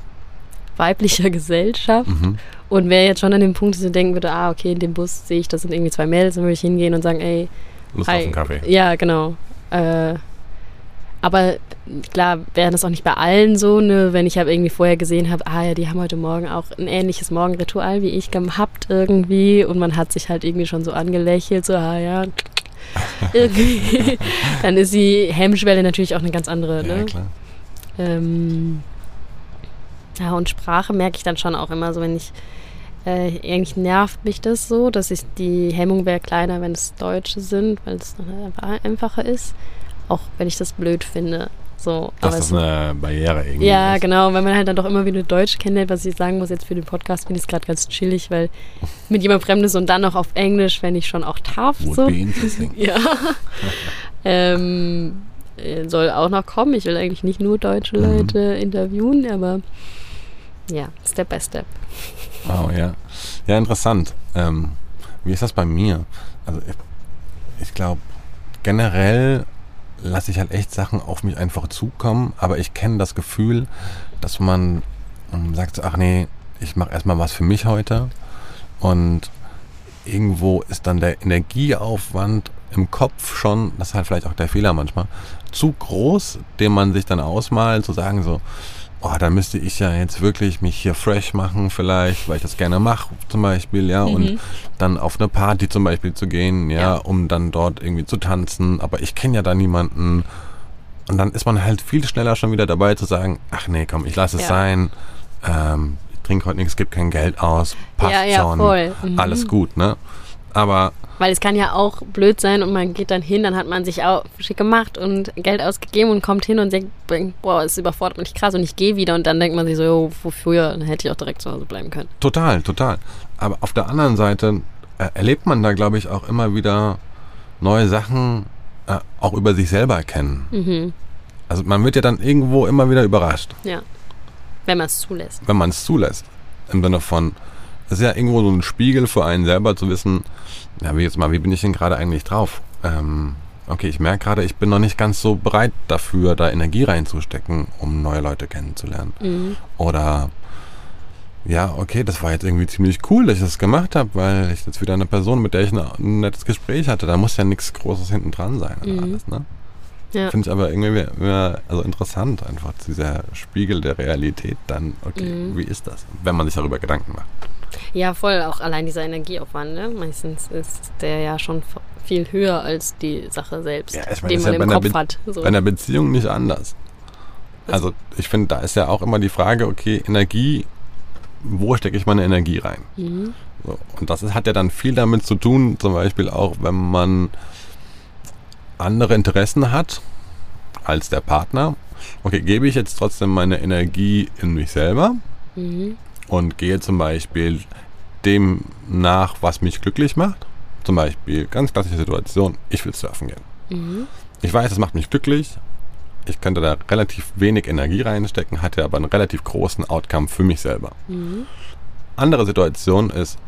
weiblicher Gesellschaft. Mhm. Und wer jetzt schon an dem Punkt ist und denken würde, ah, okay, in dem Bus sehe ich, das sind irgendwie zwei Mädels, dann würde ich hingehen und sagen, ey. Lust hi. auf einen Kaffee. Ja, genau. Äh, aber klar, wäre das auch nicht bei allen so, ne? wenn ich halt irgendwie vorher gesehen habe, ah ja, die haben heute Morgen auch ein ähnliches Morgenritual wie ich gehabt irgendwie und man hat sich halt irgendwie schon so angelächelt, so, ah ja, irgendwie, dann ist die Hemmschwelle natürlich auch eine ganz andere. Ne? Ja, klar. Ähm, ja, und Sprache merke ich dann schon auch immer so, wenn ich, äh, eigentlich nervt mich das so, dass ich die Hemmung wäre kleiner, wenn es Deutsche sind, weil es einfach einfacher ist. Auch wenn ich das blöd finde. So, das eine Barriere irgendwie Ja, ist. genau, weil man halt dann doch immer wieder Deutsch kennenlernt, was ich sagen muss, jetzt für den Podcast finde ich es gerade ganz chillig, weil mit jemand Fremdes und dann noch auf Englisch fände ich schon auch tough. Would so. be interesting. ja. ähm, äh, soll auch noch kommen. Ich will eigentlich nicht nur deutsche mhm. Leute mhm. interviewen, aber ja, Step by Step. Wow, ja. Ja, interessant. Ähm, wie ist das bei mir? Also ich, ich glaube, generell lasse ich halt echt Sachen auf mich einfach zukommen, aber ich kenne das Gefühl, dass man ähm, sagt, ach nee, ich mache erstmal was für mich heute. Und irgendwo ist dann der Energieaufwand im Kopf schon, das ist halt vielleicht auch der Fehler manchmal, zu groß, den man sich dann ausmalt, zu sagen so, oh, da müsste ich ja jetzt wirklich mich hier fresh machen vielleicht, weil ich das gerne mache zum Beispiel, ja, mhm. und dann auf eine Party zum Beispiel zu gehen, ja, ja. um dann dort irgendwie zu tanzen, aber ich kenne ja da niemanden und dann ist man halt viel schneller schon wieder dabei zu sagen, ach nee, komm, ich lasse es ja. sein, ähm, ich trinke heute nichts, gebe kein Geld aus, passt ja, ja, schon. Mhm. alles gut, ne? Aber weil es kann ja auch blöd sein und man geht dann hin, dann hat man sich auch schick gemacht und Geld ausgegeben und kommt hin und denkt, boah, es überfordert mich krass und ich gehe wieder und dann denkt man sich so, jo, wofür, dann hätte ich auch direkt zu Hause bleiben können. Total, total. Aber auf der anderen Seite äh, erlebt man da, glaube ich, auch immer wieder neue Sachen äh, auch über sich selber kennen. Mhm. Also man wird ja dann irgendwo immer wieder überrascht. Ja. Wenn man es zulässt. Wenn man es zulässt. Im Sinne von, es ist ja irgendwo so ein Spiegel für einen selber zu wissen, ja, wie jetzt mal, wie bin ich denn gerade eigentlich drauf? Ähm, okay, ich merke gerade, ich bin noch nicht ganz so bereit dafür, da Energie reinzustecken, um neue Leute kennenzulernen. Mhm. Oder ja, okay, das war jetzt irgendwie ziemlich cool, dass ich das gemacht habe, weil ich jetzt wieder eine Person, mit der ich ein nettes Gespräch hatte, da muss ja nichts Großes hinten dran sein mhm. alles, ne? Ja. Finde ich aber irgendwie immer, also interessant, einfach dieser Spiegel der Realität dann, okay, mhm. wie ist das, wenn man sich darüber Gedanken macht. Ja, voll, auch allein dieser Energieaufwand, ne? Meistens ist der ja schon viel höher als die Sache selbst, ja, ich meine, die man ja im Kopf hat. So. Bei einer Beziehung nicht anders. Also ich finde, da ist ja auch immer die Frage, okay, Energie, wo stecke ich meine Energie rein? Mhm. So, und das ist, hat ja dann viel damit zu tun, zum Beispiel auch, wenn man andere Interessen hat als der Partner. Okay, gebe ich jetzt trotzdem meine Energie in mich selber mhm. und gehe zum Beispiel dem nach, was mich glücklich macht. Zum Beispiel, ganz klassische Situation, ich will surfen gehen. Mhm. Ich weiß, es macht mich glücklich. Ich könnte da relativ wenig Energie reinstecken, hatte aber einen relativ großen Outcome für mich selber. Mhm. Andere Situation ist,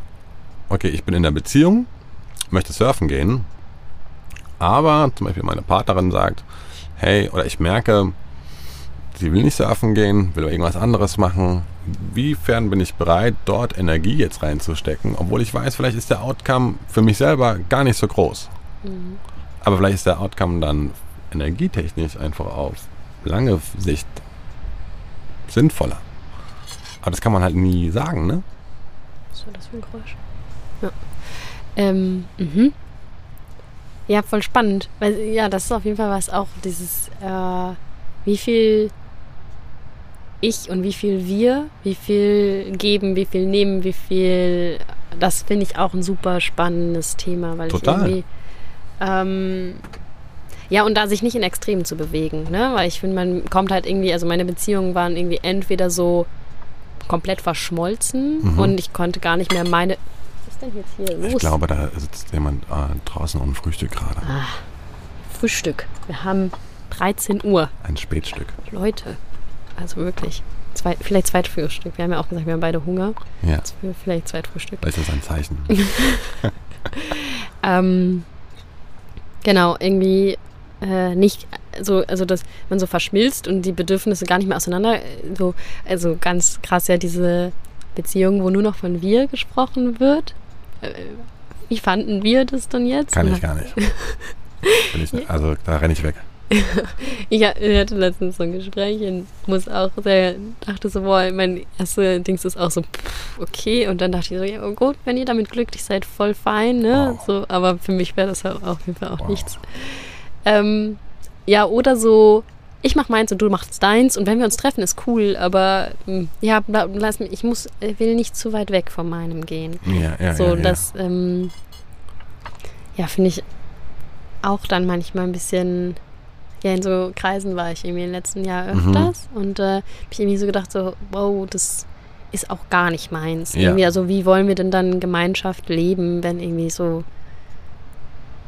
okay, ich bin in der Beziehung, möchte surfen gehen, aber zum Beispiel meine Partnerin sagt, hey, oder ich merke, sie will nicht surfen gehen, will irgendwas anderes machen. Wiefern bin ich bereit, dort Energie jetzt reinzustecken, obwohl ich weiß, vielleicht ist der Outcome für mich selber gar nicht so groß. Mhm. Aber vielleicht ist der Outcome dann energietechnisch einfach auf lange Sicht sinnvoller. Aber das kann man halt nie sagen, ne? Was war das für ein Geräusch? Ja. Ähm, mhm. Ja, voll spannend. Weil, ja, das ist auf jeden Fall was auch dieses, äh, wie viel ich und wie viel wir, wie viel geben, wie viel nehmen, wie viel, das finde ich auch ein super spannendes Thema, weil Total. ich irgendwie, ähm, ja, und da sich nicht in Extremen zu bewegen, ne? Weil ich finde, man kommt halt irgendwie, also meine Beziehungen waren irgendwie entweder so komplett verschmolzen mhm. und ich konnte gar nicht mehr meine ist denn jetzt hier los? Ich glaube, da sitzt jemand äh, draußen und frühstückt gerade. Ah, Frühstück. Wir haben 13 Uhr. Ein Spätstück. Leute, also wirklich. Zwei, vielleicht Zweitfrühstück. Wir haben ja auch gesagt, wir haben beide Hunger. Ja. Vielleicht Zweitfrühstück. Das ist ein Zeichen. ähm, genau, irgendwie äh, nicht so, also dass man so verschmilzt und die Bedürfnisse gar nicht mehr auseinander. So, also ganz krass ja diese Beziehung, wo nur noch von wir gesprochen wird. Wie fanden wir das denn jetzt? Kann ich gar nicht. ich, also da renne ich weg. ich hatte letztens so ein Gespräch und muss auch sehr, dachte so, boah, mein erster Dings ist auch so, pff, okay. Und dann dachte ich so, ja, oh gut, wenn ihr damit glücklich seid, voll fein, ne? Wow. So, aber für mich wäre das halt auf jeden Fall auch wow. nichts. Ähm, ja, oder so, ich mach meins und du machst deins und wenn wir uns treffen, ist cool, aber hm, ja, lass mich, ich muss, will nicht zu weit weg von meinem gehen. Ja, ja, so, ja, ja. das, ähm, ja, finde ich auch dann manchmal ein bisschen, ja, in so Kreisen war ich irgendwie im letzten Jahr mhm. öfters mhm. und äh, habe ich irgendwie so gedacht, so, wow, das ist auch gar nicht meins. Ja. Irgendwie, also wie wollen wir denn dann Gemeinschaft leben, wenn irgendwie so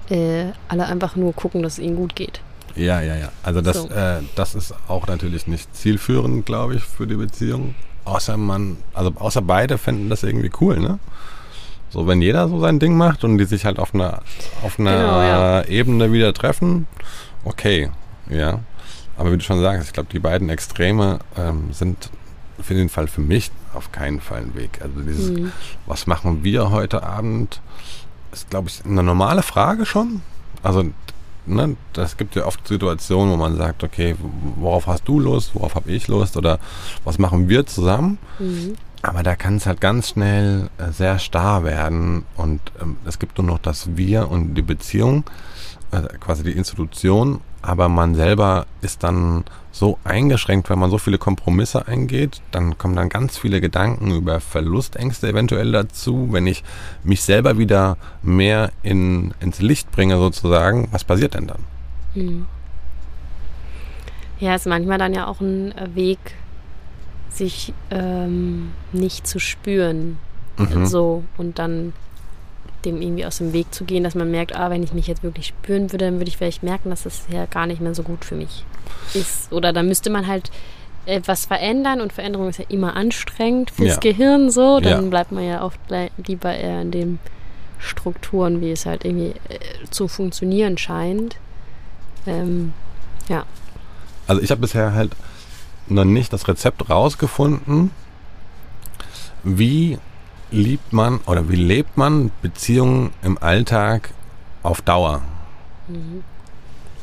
äh, alle einfach nur gucken, dass es ihnen gut geht. Ja, ja, ja. Also das, so. äh, das ist auch natürlich nicht zielführend, glaube ich, für die Beziehung. Außer man, also außer beide fänden das irgendwie cool, ne? So, wenn jeder so sein Ding macht und die sich halt auf einer, auf einer genau, ja. Ebene wieder treffen, okay, ja. Aber wie du schon sagst, ich glaube, die beiden Extreme ähm, sind auf jeden Fall für mich auf keinen Fall ein Weg. Also dieses, mhm. was machen wir heute Abend, ist, glaube ich, eine normale Frage schon. Also ne, das gibt ja oft Situationen, wo man sagt, okay, worauf hast du Lust, worauf habe ich Lust oder was machen wir zusammen? Mhm. Aber da kann es halt ganz schnell äh, sehr starr werden und ähm, es gibt nur noch das Wir und die Beziehung, äh, quasi die Institution, aber man selber ist dann so eingeschränkt, weil man so viele Kompromisse eingeht, dann kommen dann ganz viele Gedanken über Verlustängste eventuell dazu, wenn ich mich selber wieder mehr in, ins Licht bringe sozusagen, was passiert denn dann? Hm. Ja, ist manchmal dann ja auch ein Weg, sich ähm, nicht zu spüren. Mhm. So und dann dem irgendwie aus dem Weg zu gehen, dass man merkt, ah, wenn ich mich jetzt wirklich spüren würde, dann würde ich vielleicht merken, dass das ja gar nicht mehr so gut für mich ist. Oder dann müsste man halt etwas verändern und Veränderung ist ja immer anstrengend fürs ja. Gehirn so, dann ja. bleibt man ja oft lieber eher in den Strukturen, wie es halt irgendwie äh, zu funktionieren scheint. Ähm, ja. Also ich habe bisher halt noch nicht das Rezept rausgefunden, wie liebt man oder wie lebt man Beziehungen im Alltag auf Dauer? Mhm.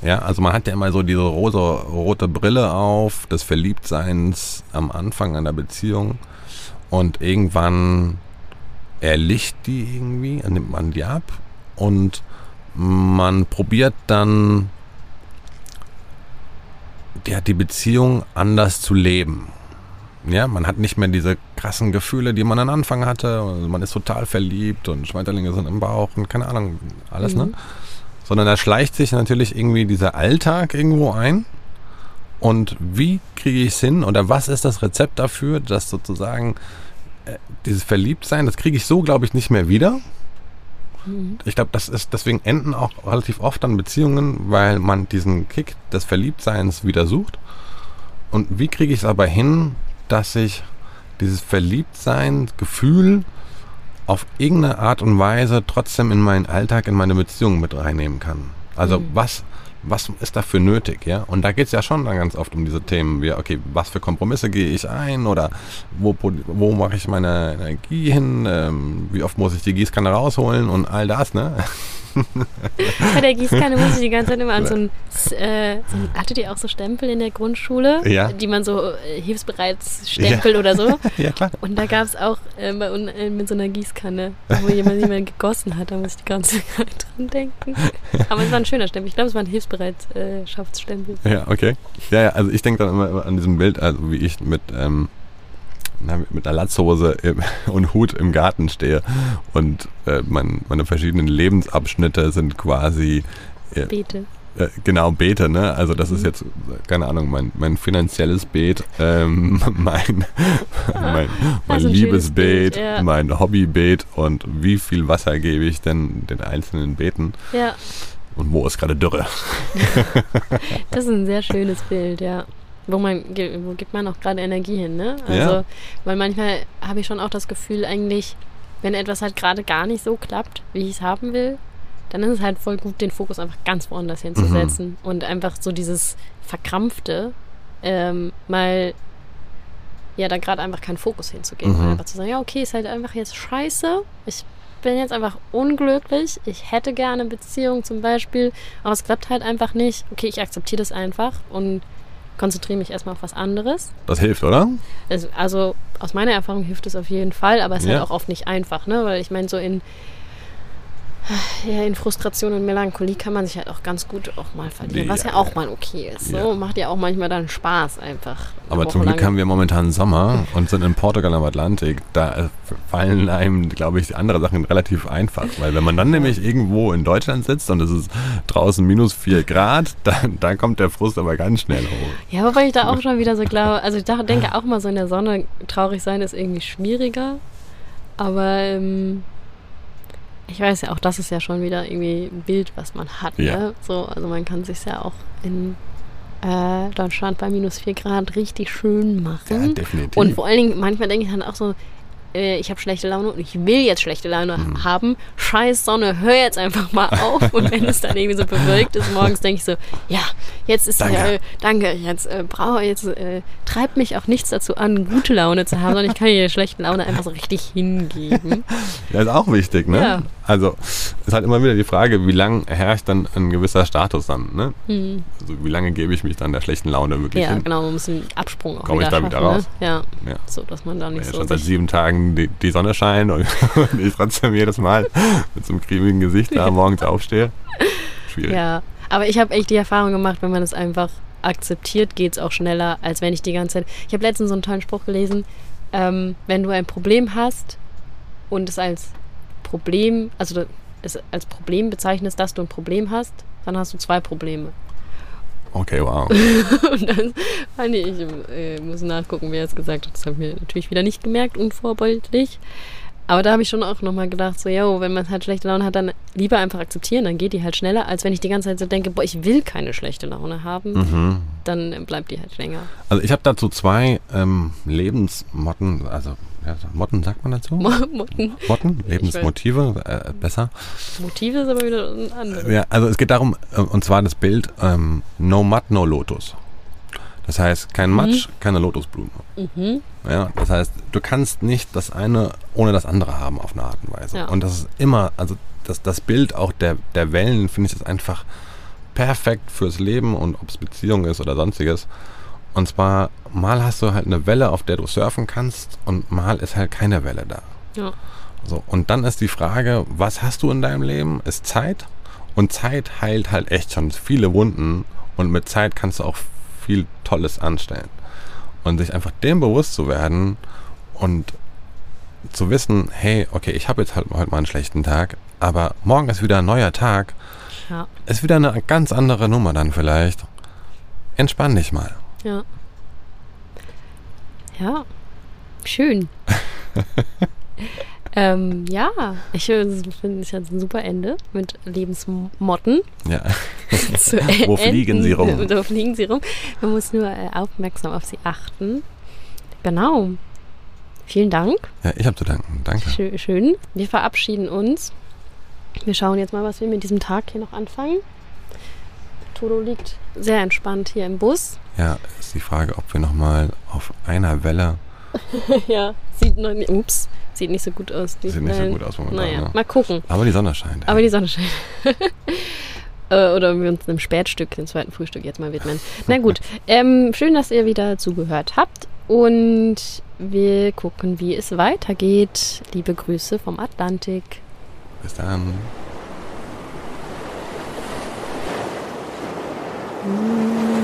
Ja, also man hat ja immer so diese rosa, rote Brille auf des Verliebtseins am Anfang einer Beziehung und irgendwann erlicht die irgendwie, nimmt man die ab und man probiert dann ja, die Beziehung anders zu leben. Ja, man hat nicht mehr diese krassen Gefühle, die man am Anfang hatte. Also man ist total verliebt und Schmetterlinge sind im Bauch und keine Ahnung, alles, ne? mhm. ne? Sondern da schleicht sich natürlich irgendwie dieser Alltag irgendwo ein. Und wie kriege ich es hin oder was ist das Rezept dafür, dass sozusagen äh, dieses Verliebtsein, das kriege ich so, glaube ich, nicht mehr wieder. Mhm. Ich glaube, das ist, deswegen enden auch relativ oft dann Beziehungen, weil man diesen Kick des Verliebtseins wieder sucht. Und wie kriege ich es aber hin, dass ich dieses Verliebtsein, Gefühl auf irgendeine Art und Weise trotzdem in meinen Alltag, in meine Beziehung mit reinnehmen kann. Also mhm. was, was ist dafür nötig, ja? Und da geht es ja schon dann ganz oft um diese Themen wie, okay, was für Kompromisse gehe ich ein oder wo, wo mache ich meine Energie hin, ähm, wie oft muss ich die Gießkanne rausholen und all das, ne? Bei der Gießkanne muss ich die ganze Zeit immer an so ein, äh, so ein hattet ihr auch so Stempel in der Grundschule, ja. die man so äh, Hilfsbereitsstempel ja. oder so. ja, klar. Und da gab es auch äh, bei, äh, mit so einer Gießkanne, wo jemand jemand gegossen hat, da muss ich die ganze Zeit dran denken. Aber es war ein schöner Stempel. Ich glaube, es war ein Hilfsbereitschaftsstempel. ja, okay. Ja, ja, also ich denke dann immer an diesem Bild, also wie ich mit ähm, mit einer Latzhose und Hut im Garten stehe und äh, mein, meine verschiedenen Lebensabschnitte sind quasi äh, Beete. Äh, genau, Beete, ne? Also das mhm. ist jetzt, keine Ahnung, mein, mein finanzielles Beet, ähm, mein, mein, mein Liebesbeet, ja. mein Hobbybeet und wie viel Wasser gebe ich denn den einzelnen Beeten? Ja. Und wo ist gerade Dürre? das ist ein sehr schönes Bild, ja wo man wo gibt man auch gerade Energie hin, ne? Also, ja. weil manchmal habe ich schon auch das Gefühl, eigentlich, wenn etwas halt gerade gar nicht so klappt, wie ich es haben will, dann ist es halt voll gut, den Fokus einfach ganz woanders hinzusetzen mhm. und einfach so dieses Verkrampfte ähm, mal ja, da gerade einfach keinen Fokus hinzugeben. Mhm. Einfach zu sagen, ja, okay, ist halt einfach jetzt scheiße. Ich bin jetzt einfach unglücklich. Ich hätte gerne eine Beziehung zum Beispiel, aber es klappt halt einfach nicht. Okay, ich akzeptiere das einfach und konzentriere mich erstmal auf was anderes. Das hilft, oder? Also, also aus meiner Erfahrung hilft es auf jeden Fall, aber es ist halt ja. halt auch oft nicht einfach, ne? Weil ich meine, so in ja, in Frustration und Melancholie kann man sich halt auch ganz gut auch mal verlieren, was ja, auch mal okay ist. So. Macht ja auch manchmal dann Spaß einfach. Aber zum Glück haben wir momentan Sommer und sind in Portugal am Atlantik. Da äh, fallen einem, glaube ich, andere Sachen relativ einfach. Weil wenn man dann nämlich irgendwo in Deutschland sitzt und es ist draußen minus 4 Grad, dann, dann kommt der Frust aber ganz schnell hoch. Ja, wobei ich da auch schon wieder so glaube, also ich denke auch mal so in der Sonne traurig sein ist irgendwie schwieriger. Aber ähm, ich weiß ja auch, das ist ja schon wieder irgendwie ein Bild, was man hat. Ja. Ne? So, also man kann sich ja auch in äh, Deutschland bei minus 4 Grad richtig schön machen. Ja, definitiv. Und vor allen Dingen, manchmal denke ich dann auch so, äh, ich habe schlechte Laune und ich will jetzt schlechte Laune haben. Scheiß Sonne, hör jetzt einfach mal auf. Und wenn es dann irgendwie so bewölkt ist morgens, denke ich so, ja, jetzt ist Danke. ja, äh, danke, jetzt äh, brauche jetzt äh, treibt mich auch nichts dazu an, gute Laune zu haben, sondern ich kann hier schlechte Laune einfach so richtig hingeben. Ja, ist auch wichtig, ne? Ja. Also, ist halt immer wieder die Frage, wie lange herrscht dann ein gewisser Status dann, ne? Hm. Also, wie lange gebe ich mich dann der schlechten Laune wirklich Ja, hin? genau, man muss einen Absprung auch Komm ich da wieder raus? Ne? Ja, Ja. so, dass man da nicht ja so schon seit sieben Tagen die, die Sonne scheint und, und ich trotzdem jedes Mal mit so einem cremigen Gesicht da morgens aufstehe. Schwierig. Ja, aber ich habe echt die Erfahrung gemacht, wenn man es einfach akzeptiert, geht es auch schneller, als wenn ich die ganze Zeit. Ich habe letztens so einen tollen Spruch gelesen, ähm, wenn du ein Problem hast und es als Problem, also es als Problem bezeichnest, dass du ein Problem hast, dann hast du zwei Probleme. Okay, wow. Und dann fand ich, ich äh, muss nachgucken, wer es gesagt hat. Das habe ich mir natürlich wieder nicht gemerkt, unvorbildlich. Aber da habe ich schon auch nochmal gedacht, so, yo, wenn man halt schlechte Laune hat, dann lieber einfach akzeptieren, dann geht die halt schneller, als wenn ich die ganze Zeit so denke, boah, ich will keine schlechte Laune haben, Mhm. dann bleibt die halt länger. Also ich habe dazu zwei ähm, Lebensmotten, also ja, Motten sagt man dazu? Motten. Motten? Lebensmotive, äh, besser. Motive ist aber wieder ein anderes. Ja, also es geht darum, äh, und zwar das Bild ähm, No Mud, No Lotus. Das heißt, kein Matsch, keine Lotusblume. Mhm. Ja, das heißt, du kannst nicht das eine ohne das andere haben auf eine Art und Weise. Ja. Und das ist immer, also das, das Bild auch der, der Wellen, finde ich, ist einfach perfekt fürs Leben und ob es Beziehung ist oder sonstiges. Und zwar, mal hast du halt eine Welle, auf der du surfen kannst und mal ist halt keine Welle da. Ja. So, und dann ist die Frage, was hast du in deinem Leben? Ist Zeit. Und Zeit heilt halt echt schon viele Wunden. Und mit Zeit kannst du auch viel Tolles anstellen. Und sich einfach dem bewusst zu werden und zu wissen, hey, okay, ich habe jetzt halt heute mal einen schlechten Tag, aber morgen ist wieder ein neuer Tag, Ja. ist wieder eine ganz andere Nummer dann vielleicht. Entspann dich mal. Ja. Ja. Schön. ähm, ja, ich finde, es hat ein super Ende mit Lebensmotten. Ja. Wo fliegen sie rum? Wo fliegen sie rum? Man muss nur äh, aufmerksam auf sie achten. Genau. Vielen Dank. ja, ich habe zu danken. Danke. Schö- Schön. Wir verabschieden uns. Wir schauen jetzt mal, was wir mit diesem Tag hier noch anfangen. Toto liegt sehr entspannt hier im Bus. Ja, ist die Frage, ob wir nochmal auf einer Welle, ja, sieht noch nicht, ups, sieht nicht so gut aus. Sieht nicht so gut aus momentan. Naja, Ne? mal gucken. Aber die Sonne scheint. Aber die Sonne scheint. Äh, Oder wir uns einem Spätstück, dem zweiten Frühstück jetzt mal widmen. Na gut, ähm, schön, dass ihr wieder zugehört habt. Und wir gucken, wie es weitergeht. Liebe Grüße vom Atlantik. Bis dann. Hum.